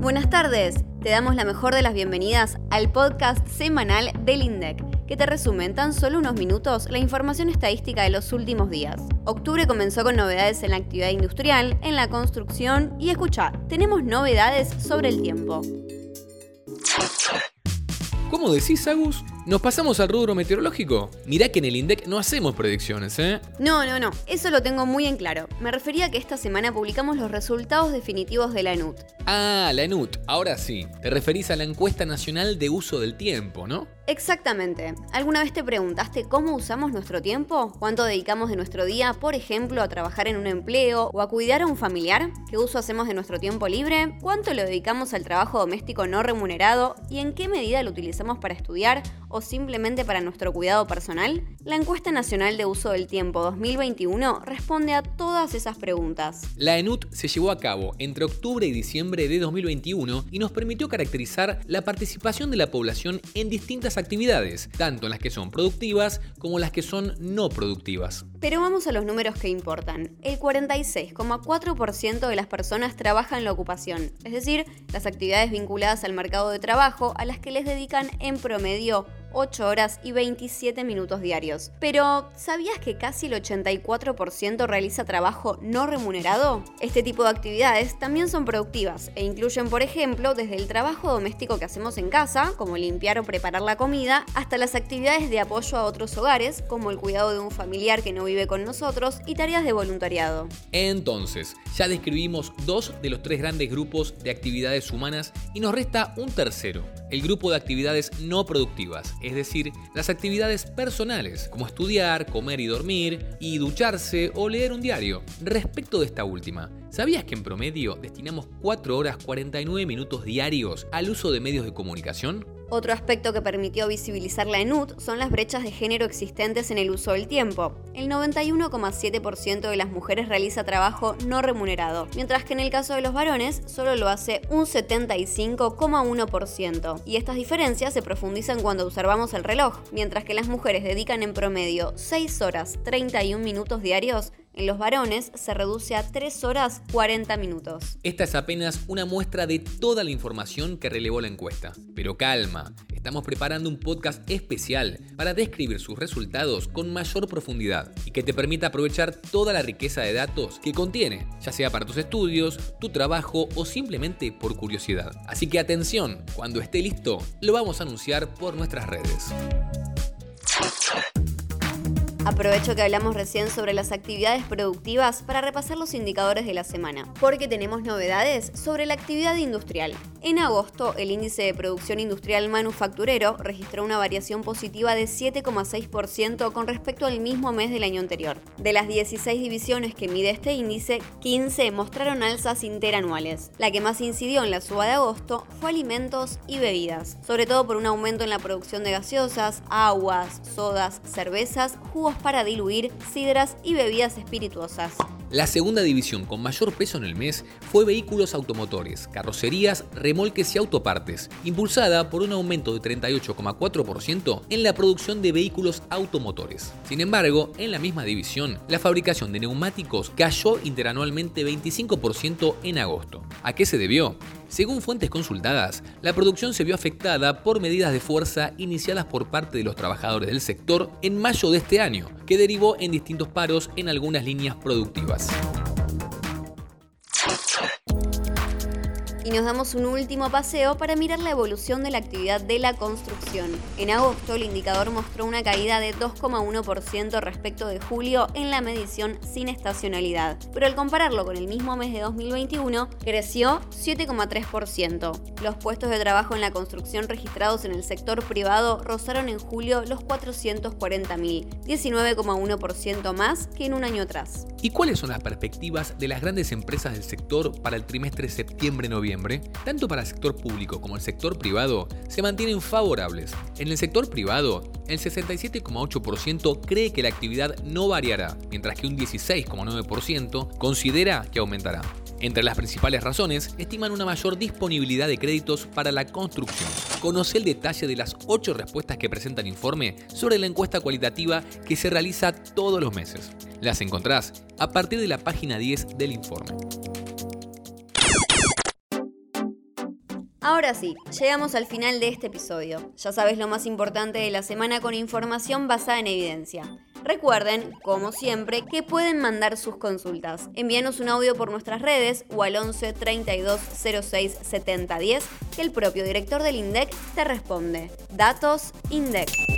Buenas tardes, te damos la mejor de las bienvenidas al podcast semanal del INDEC, que te resume en tan solo unos minutos la información estadística de los últimos días. Octubre comenzó con novedades en la actividad industrial, en la construcción y escucha, tenemos novedades sobre el tiempo. ¿Cómo decís, Agus? ¿Nos pasamos al rubro meteorológico? Mirá que en el INDEC no hacemos predicciones, ¿eh? No, no, no, eso lo tengo muy en claro. Me refería a que esta semana publicamos los resultados definitivos de la ENUT. Ah, la ENUT, ahora sí. Te referís a la encuesta nacional de uso del tiempo, ¿no? Exactamente. ¿Alguna vez te preguntaste cómo usamos nuestro tiempo? ¿Cuánto dedicamos de nuestro día, por ejemplo, a trabajar en un empleo o a cuidar a un familiar? ¿Qué uso hacemos de nuestro tiempo libre? ¿Cuánto lo dedicamos al trabajo doméstico no remunerado? ¿Y en qué medida lo utilizamos para estudiar o simplemente para nuestro cuidado personal? La encuesta nacional de uso del tiempo 2021 responde a todas esas preguntas. La ENUT se llevó a cabo entre octubre y diciembre de 2021 y nos permitió caracterizar la participación de la población en distintas actividades, tanto en las que son productivas como las que son no productivas. Pero vamos a los números que importan. El 46,4% de las personas trabaja en la ocupación, es decir, las actividades vinculadas al mercado de trabajo a las que les dedican en promedio 8 horas y 27 minutos diarios. Pero, ¿sabías que casi el 84% realiza trabajo no remunerado? Este tipo de actividades también son productivas e incluyen, por ejemplo, desde el trabajo doméstico que hacemos en casa, como limpiar o preparar la comida, hasta las actividades de apoyo a otros hogares, como el cuidado de un familiar que no vive con nosotros y tareas de voluntariado. Entonces, ya describimos dos de los tres grandes grupos de actividades humanas y nos resta un tercero, el grupo de actividades no productivas, es decir, las actividades personales, como estudiar, comer y dormir, y ducharse o leer un diario. Respecto de esta última, ¿sabías que en promedio destinamos 4 horas 49 minutos diarios al uso de medios de comunicación? Otro aspecto que permitió visibilizar la ENUT son las brechas de género existentes en el uso del tiempo. El 91,7% de las mujeres realiza trabajo no remunerado, mientras que en el caso de los varones solo lo hace un 75,1%. Y estas diferencias se profundizan cuando observamos el reloj, mientras que las mujeres dedican en promedio 6 horas 31 minutos diarios, en los varones se reduce a 3 horas 40 minutos. Esta es apenas una muestra de toda la información que relevó la encuesta. Pero calma, estamos preparando un podcast especial para describir sus resultados con mayor profundidad y que te permita aprovechar toda la riqueza de datos que contiene, ya sea para tus estudios, tu trabajo o simplemente por curiosidad. Así que atención, cuando esté listo, lo vamos a anunciar por nuestras redes. Aprovecho que hablamos recién sobre las actividades productivas para repasar los indicadores de la semana, porque tenemos novedades sobre la actividad industrial. En agosto, el índice de producción industrial manufacturero registró una variación positiva de 7,6% con respecto al mismo mes del año anterior. De las 16 divisiones que mide este índice, 15 mostraron alzas interanuales. La que más incidió en la suba de agosto fue alimentos y bebidas, sobre todo por un aumento en la producción de gaseosas, aguas, sodas, cervezas, jugos para diluir, sidras y bebidas espirituosas. La segunda división con mayor peso en el mes fue vehículos automotores, carrocerías, remolques y autopartes, impulsada por un aumento de 38,4% en la producción de vehículos automotores. Sin embargo, en la misma división, la fabricación de neumáticos cayó interanualmente 25% en agosto. ¿A qué se debió? Según fuentes consultadas, la producción se vio afectada por medidas de fuerza iniciadas por parte de los trabajadores del sector en mayo de este año, que derivó en distintos paros en algunas líneas productivas. Y nos damos un último paseo para mirar la evolución de la actividad de la construcción. En agosto el indicador mostró una caída de 2,1% respecto de julio en la medición sin estacionalidad, pero al compararlo con el mismo mes de 2021 creció 7,3%. Los puestos de trabajo en la construcción registrados en el sector privado rozaron en julio los 440.000, 19,1% más que en un año atrás. ¿Y cuáles son las perspectivas de las grandes empresas del sector para el trimestre septiembre-noviembre? Tanto para el sector público como el sector privado, se mantienen favorables. En el sector privado, el 67,8% cree que la actividad no variará, mientras que un 16,9% considera que aumentará. Entre las principales razones, estiman una mayor disponibilidad de créditos para la construcción. Conoce el detalle de las 8 respuestas que presenta el informe sobre la encuesta cualitativa que se realiza todos los meses. Las encontrás a partir de la página 10 del informe. Ahora sí, llegamos al final de este episodio. Ya sabes lo más importante de la semana con información basada en evidencia. Recuerden, como siempre, que pueden mandar sus consultas. Envíanos un audio por nuestras redes o al 11 32 06 70 10 que el propio director del INDEC te responde. Datos INDEC.